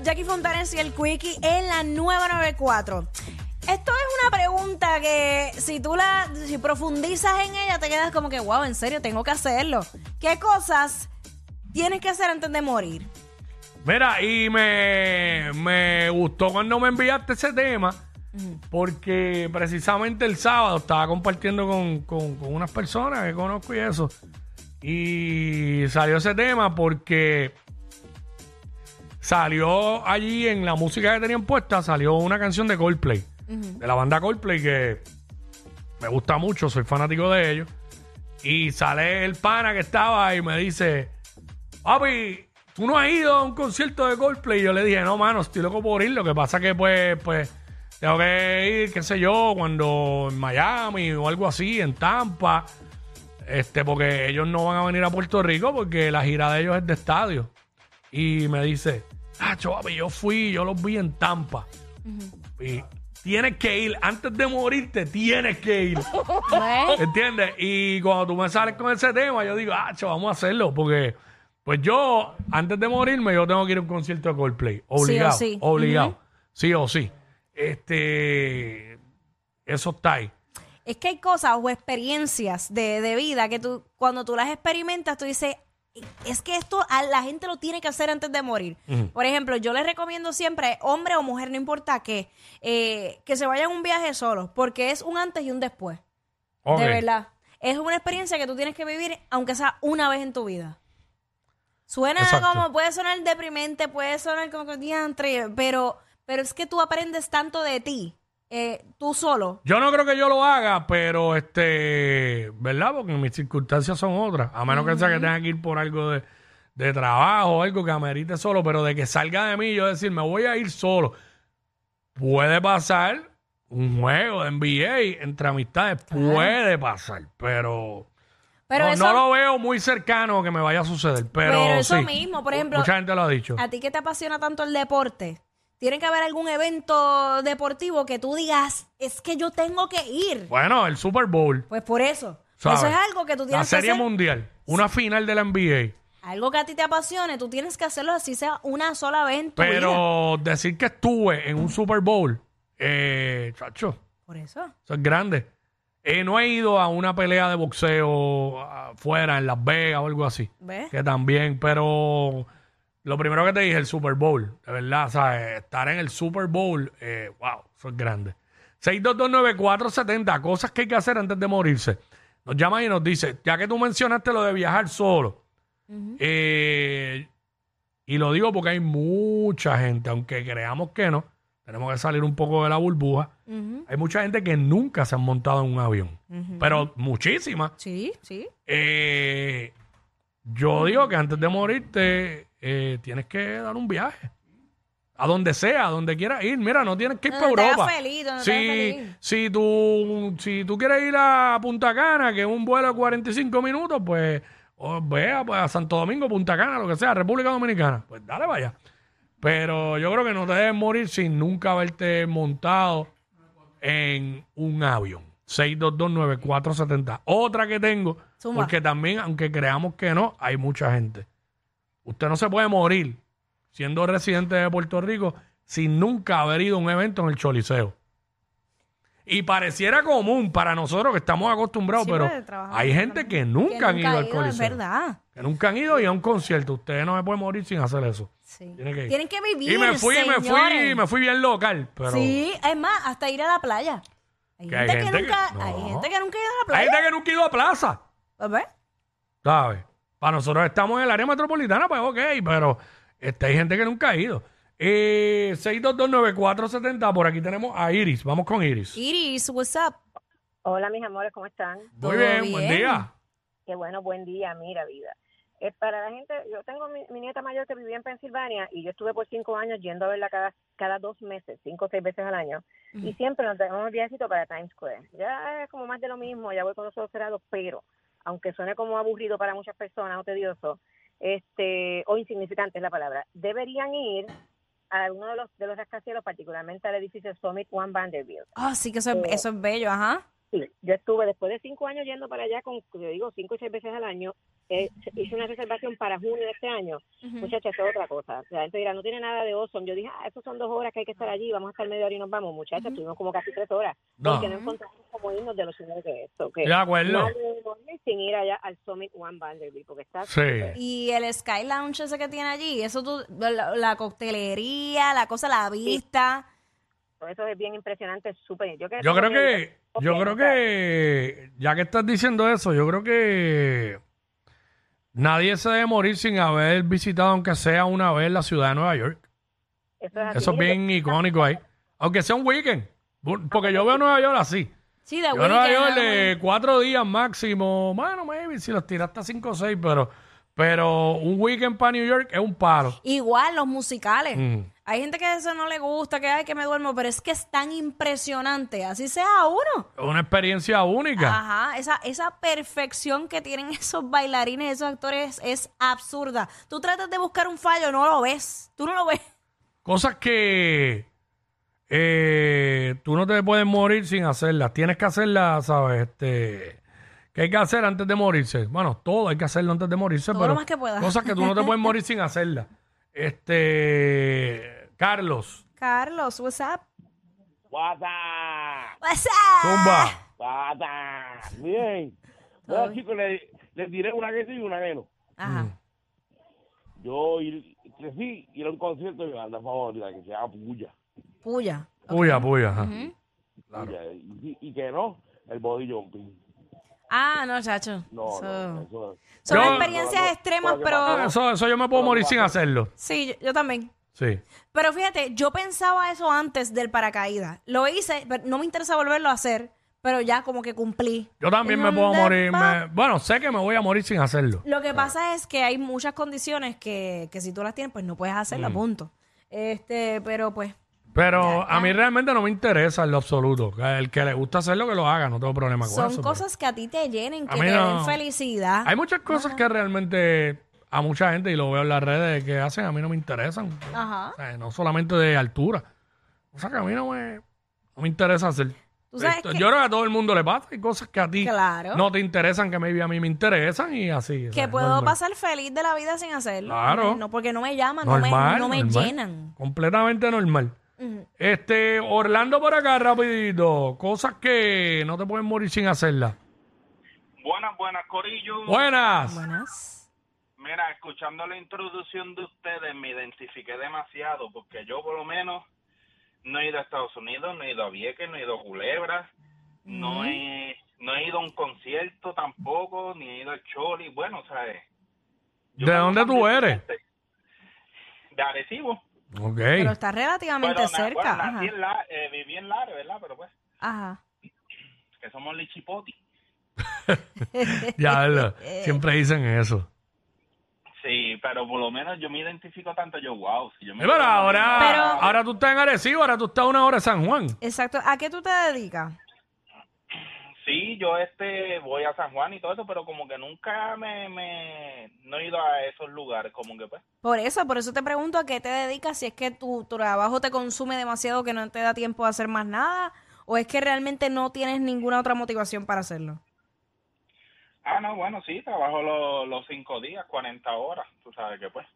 WhatsApp, Jackie Fontanes y el Quickie en la nueva 94. Esto es una pregunta que si tú la si profundizas en ella te quedas como que, wow, en serio, tengo que hacerlo. ¿Qué cosas tienes que hacer antes de morir? Mira, y me, me gustó cuando me enviaste ese tema, porque precisamente el sábado estaba compartiendo con, con- con unas personas que conozco y eso. Y salió ese tema porque salió allí en la música que tenían puesta, salió una canción de Coldplay, de la banda Coldplay que me gusta mucho, soy fanático de ellos. Y sale el pana que estaba y me dice, papi, tú no has ido a un concierto de Coldplay. Y yo le dije, no, mano, estoy loco por ir. Lo que pasa que, pues, pues, tengo que ir, qué sé yo, cuando en Miami o algo así, en Tampa. Este, porque ellos no van a venir a Puerto Rico porque la gira de ellos es de estadio. Y me dice, ah, papi, yo fui, yo los vi en Tampa. Y tienes que ir, antes de morirte, tienes que ir. ¿Entiendes? Y cuando tú me sales con ese tema, yo digo, ah, vamos a hacerlo. Porque, pues yo, antes de morirme, yo tengo que ir a un concierto de Coldplay. Obligado. sí. Obligado. Sí o sí. Este. Eso está ahí. Es que hay cosas o experiencias de, de vida que tú, cuando tú las experimentas, tú dices, es que esto a la gente lo tiene que hacer antes de morir. Por ejemplo, yo les recomiendo siempre, hombre o mujer, no importa qué, eh, que se vayan a un viaje solos, porque es un antes y un después. De verdad. Es una experiencia que tú tienes que vivir, aunque sea una vez en tu vida. Suena Exacto. como, puede sonar deprimente, puede sonar como que diantre, pero, pero es que tú aprendes tanto de ti, eh, tú solo. Yo no creo que yo lo haga, pero este, ¿verdad? Porque mis circunstancias son otras. A menos que sea que tenga que ir por algo de, de trabajo o algo que amerite solo, pero de que salga de mí, yo decir, me voy a ir solo. Puede pasar un juego de NBA entre amistades, puede pasar, pero, Pero no, eso, no lo veo muy cercano que me vaya a suceder. Pero, Pero eso sí. mismo, por ejemplo, mucha gente lo ha dicho. a ti que te apasiona tanto el deporte, tiene que haber algún evento deportivo que tú digas, es que yo tengo que ir. Bueno, el Super Bowl. Pues por eso. ¿sabes? Eso es algo que tú La tienes que Serie hacer. Mundial, una final de la NBA. Algo que a ti te apasione, tú tienes que hacerlo así sea una sola vez en tu vida. Pero decir que estuve en un Super Bowl, eh, chacho, Por eso. eso es grande. Eh, no he ido a una pelea de boxeo afuera, en Las Vegas o algo así. ¿Ves? Que también, pero lo primero que te dije, el Super Bowl, de verdad, ¿sabes? Estar en el Super Bowl, eh, wow, eso es grande. 6229470, cosas que hay que hacer antes de morirse. Nos llama y nos dice, ya que tú mencionaste lo de viajar solo, eh, y lo digo porque hay mucha gente, aunque creamos que no, tenemos que salir un poco de la burbuja. Hay mucha gente que nunca se han montado en un avión, pero muchísimas. Sí, sí. Eh, yo digo que antes de morirte eh, tienes que dar un viaje. A donde sea, a donde quieras ir. Mira, no tienes que ir para te hagas Europa. feliz, donde te hagas si, feliz. si, tú, si tú quieres ir a Punta Cana, que es un vuelo de 45 minutos, pues o vea pues, a Santo Domingo, Punta Cana, lo que sea, República Dominicana. Pues dale, vaya. Pero yo creo que no te debes morir sin nunca haberte montado en un avión. 6229470. Otra que tengo, Zumba. porque también, aunque creamos que no, hay mucha gente. Usted no se puede morir siendo residente de Puerto Rico sin nunca haber ido a un evento en el Choliseo. Y pareciera común para nosotros que estamos acostumbrados, Sí, pero trabajamos hay gente que nunca, han ido al Es Coliseo. verdad. Que nunca han ido y a un concierto. Usted no se puede morir sin hacer eso. Sí. Tiene que ir. Tienen que vivir, Y me fui, me fui, señores. me fui bien local. Pero Sí, es más, hasta ir a la playa. Hay Que gente, hay que, gente nunca, que- hay no. gente que nunca ha ido a la hay playa. gente que nunca ha ido a plaza. Pues. ¿Sabes? Para nosotros estamos en el área metropolitana, pues ok, pero este, hay gente que nunca ha ido. Eh, 6229470, por aquí tenemos a Iris. Vamos con Iris. Iris, what's up? Hola, mis amores, ¿cómo están? Muy todo bien, buen bien. día. Qué bueno, buen día, mira vida. Es para la gente, yo tengo mi, mi nieta mayor que vivía en Pensilvania y yo estuve por cinco años yendo a verla cada, cada dos meses, cinco o seis veces al año. Y siempre nos damos el viajecito para Times Square. Ya es como más de lo mismo, ya voy con los ojos cerrados, pero aunque suene como aburrido para muchas personas o tedioso, este, o insignificante es la palabra, deberían ir a uno de los, de los rascacielos, particularmente al edificio Summit One Vanderbilt. Ah, sí que eso es, Eh, eso es bello, ajá. Sí, yo estuve después de cinco años yendo para allá, con, yo digo, cinco o seis veces al año. eh, hice una reservación para junio de este año. Muchachos, eso es otra cosa. La gente dirá, no tiene nada de Awesome. Yo dije, ah, estos son dos horas que hay que estar allí, vamos a estar media hora y nos vamos. Muchachos, estuvimos como casi tres horas. No. Porque no encontramos como irnos de los señores que esto. Que De acuerdo. sin ir allá al Summit One Vanderbilt, porque está Sí. Y el Sky Lounge ese que tiene allí, eso tú, la, la coctelería, la cosa, la vista. Eso es bien impresionante, súper. Yo, Yo creo que, yo creo que, ya que estás diciendo eso, yo creo que nadie se debe morir sin haber visitado, aunque sea una vez, la ciudad de Nueva York. Eso es. Eso es bien icónico ahí. Aunque sea un weekend. Bu- Porque yo veo Nueva York así. Sí, de Yo veo Nueva York de cuatro días máximo. Bueno, maybe si los tiraste a cinco o seis, pero, pero un weekend para New York es un palo. Igual los musicales. Mm. Hay gente que eso no le gusta, que ay, que me duermo, pero es que es tan impresionante, así sea uno. Es una experiencia única. Ajá, esa, esa perfección que tienen esos bailarines, esos actores es absurda. Tú tratas de buscar un fallo, no lo ves. Tú no lo ves. Cosas que eh, tú no te puedes morir sin hacerlas. Tienes que hacerlas, ¿sabes? Este, ¿Qué hay que hacer antes de morirse? Bueno, todo hay que hacerlo antes de morirse, Todo pero lo más que puedas. cosas que tú no te puedes morir sin hacerlas. Este, Carlos, Carlos, what's up? WhatsApp, What's up? Zumba. WhatsApp. Bien. Bueno, bien. chicos, les le diré una que sí y una que no. Ajá. Yo ir, crecí ir a un concierto de mi banda favorita que se llama Puya. Puya. puya, puya. ajá. Puya. Y, y que no, el body jumping. Ah, no, chacho. No, Eso- no, eso Son Yo- experiencias no, no, extremas, no, pero... no, Eso, eso yo me puedo morir sin hacerlo. Sí, yo, yo también. Sí. Pero fíjate, yo pensaba eso antes del paracaídas. Lo hice, pero no me interesa volverlo a hacer, pero ya como que cumplí. Yo también me puedo ¿Dónde morir. me- bueno, sé que me voy a morir sin hacerlo. Lo que pasa es que hay muchas condiciones que, que si tú las tienes, pues no puedes hacerla, Mm. punto. Este, pero pues, Pero a mí realmente no me interesa en lo absoluto. El que le gusta hacerlo, que lo haga. No tengo problema con son eso. pero- cosas que a ti te llenen, A que mí te no. den felicidad. Hay muchas cosas que realmente a mucha gente, y lo veo en las redes, que hacen, a mí no me interesan. Ajá. O sea, no solamente de altura. O sea, que a mí no me, no me interesa hacer. Tú sabes Esto- que- Yo creo que a todo el mundo le pasa. Hay cosas que a ti Claro. no te interesan, que maybe a mí me interesan y así. o Que puedo normal. pasar feliz de la vida sin hacerlo. Claro. No, porque no me llaman, no me, Normal, no me normal. llenan. Completamente normal. Este, Orlando por acá, rapidito. Cosas que no te pueden morir sin hacerlas. Buenas, buenas, Corillo. Buenas. Buenas. Mira, escuchando la introducción de ustedes me identifiqué demasiado porque yo por lo menos no he ido a Estados Unidos, no he ido a Vieques, no he ido a Culebra, no, he, no he ido a un concierto tampoco, ni he ido a Choli. Bueno, ¿sabes? Yo ¿De dónde tú eres? este- De Arecibo. Ok. Pero está relativamente na- cerca. bueno, Ajá. en la, eh, viví en Lares, ¿verdad? Pero pues, Ajá. que somos lichipoti. Ya, ¿verdad? siempre dicen eso. Sí, pero por lo menos yo me identifico tanto, yo, wow. Si yo me Eh, pero ahora, Pero- ahora tú estás en Arecibo, ahora tú estás a una hora de San Juan. Exacto. ¿A qué tú te dedicas? Sí, yo este voy a San Juan y todo eso, pero como que nunca me, me no he ido a esos lugares, como que pues. Por eso, por eso te pregunto a qué te dedicas, si es que tu, tu trabajo te consume demasiado que no te da tiempo de hacer más nada, o es que realmente no tienes ninguna otra motivación para hacerlo. Ah, no, bueno, sí, trabajo lo- los cinco días, 40 horas, tú sabes que pues.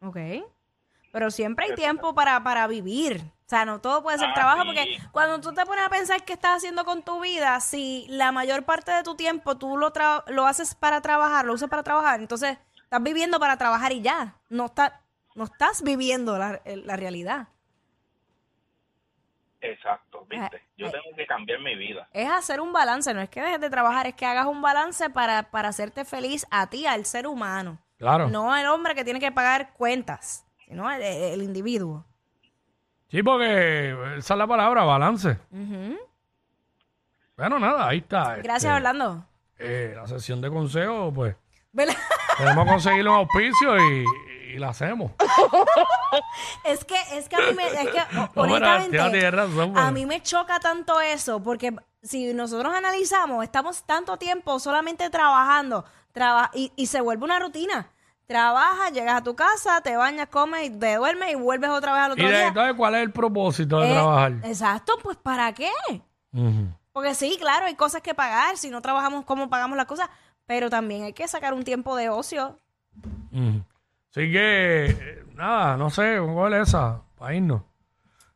Ok. Pero siempre hay tiempo para, para vivir. O sea, no todo puede ser Ah, trabajo, sí. porque cuando tú te pones a pensar qué estás haciendo con tu vida, si la mayor parte de tu tiempo tú lo, tra- lo haces para trabajar, lo usas para trabajar, entonces estás viviendo para trabajar y ya. No, está, no estás viviendo la, la realidad. Exacto, viste. Ah, Yo ah. tengo que cambiar mi vida. Es hacer un balance, no es que dejes de trabajar, es que hagas un balance para, para hacerte feliz a ti, al ser humano. Claro. No el hombre que tiene que pagar cuentas, sino el, el individuo. Sí, porque esa es la palabra, balance. Ujú. Bueno, nada, ahí está. Gracias, este, Orlando. eh, la sesión de consejos, pues, ¿Verdad? que conseguir un auspicio y, y la hacemos. Es que, es que a mí me, es que, No, pero honestamente, tía, tienes razón, pero- a mí me choca tanto eso, porque si nosotros analizamos, estamos tanto tiempo solamente trabajando, traba- y, y se vuelve una rutina. Trabajas, llegas a tu casa, te bañas, comes y te duermes y vuelves otra vez al Y otro de, día. entonces, ¿cuál es el propósito de Eh, trabajar? Exacto, pues ¿para qué? Ujú. Porque sí, claro, hay cosas que pagar. Si no trabajamos, ¿cómo pagamos las cosas? Pero también hay que sacar un tiempo de ocio. Ujú. Así que, eh, nada, no sé, ¿cuál es esa? Para irnos.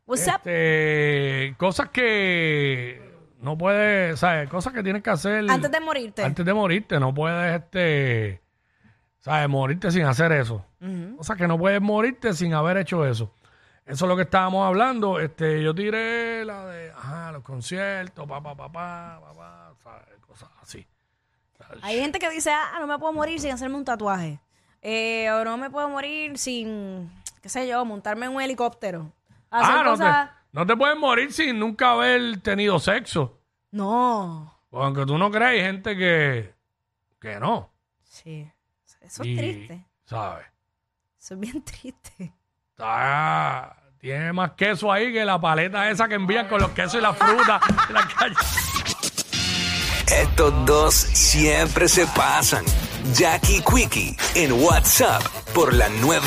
What's up? Este, cosas que no puedes, ¿sabes? Cosas que tienes que hacer Antes de morirte. antes de morirte. No puedes, este, ¿sabes? Morirte sin hacer eso. O sea, que no puedes morirte sin haber hecho eso. Eso es lo que estábamos hablando. Este, yo tiré la de, ajá, los conciertos, papá, papá, papá, ¿sabes? Cosas así. Hay gente que dice, ah, no me puedo morir sin hacerme un tatuaje. Eh, o no me puedo morir sin, qué sé yo, montarme en un helicóptero. Hacer Ah, no te, no te puedes morir sin nunca haber tenido sexo. No. Aunque tú no creas, hay gente que, que no. Sí. Eso es Y, triste. ¿Sabes? Eso es bien triste. Está- tiene más queso ahí que la paleta esa que envían con los quesos y la fruta en la calle. Estos dos siempre se pasan. Jackie Quickie en WhatsApp por la nueva.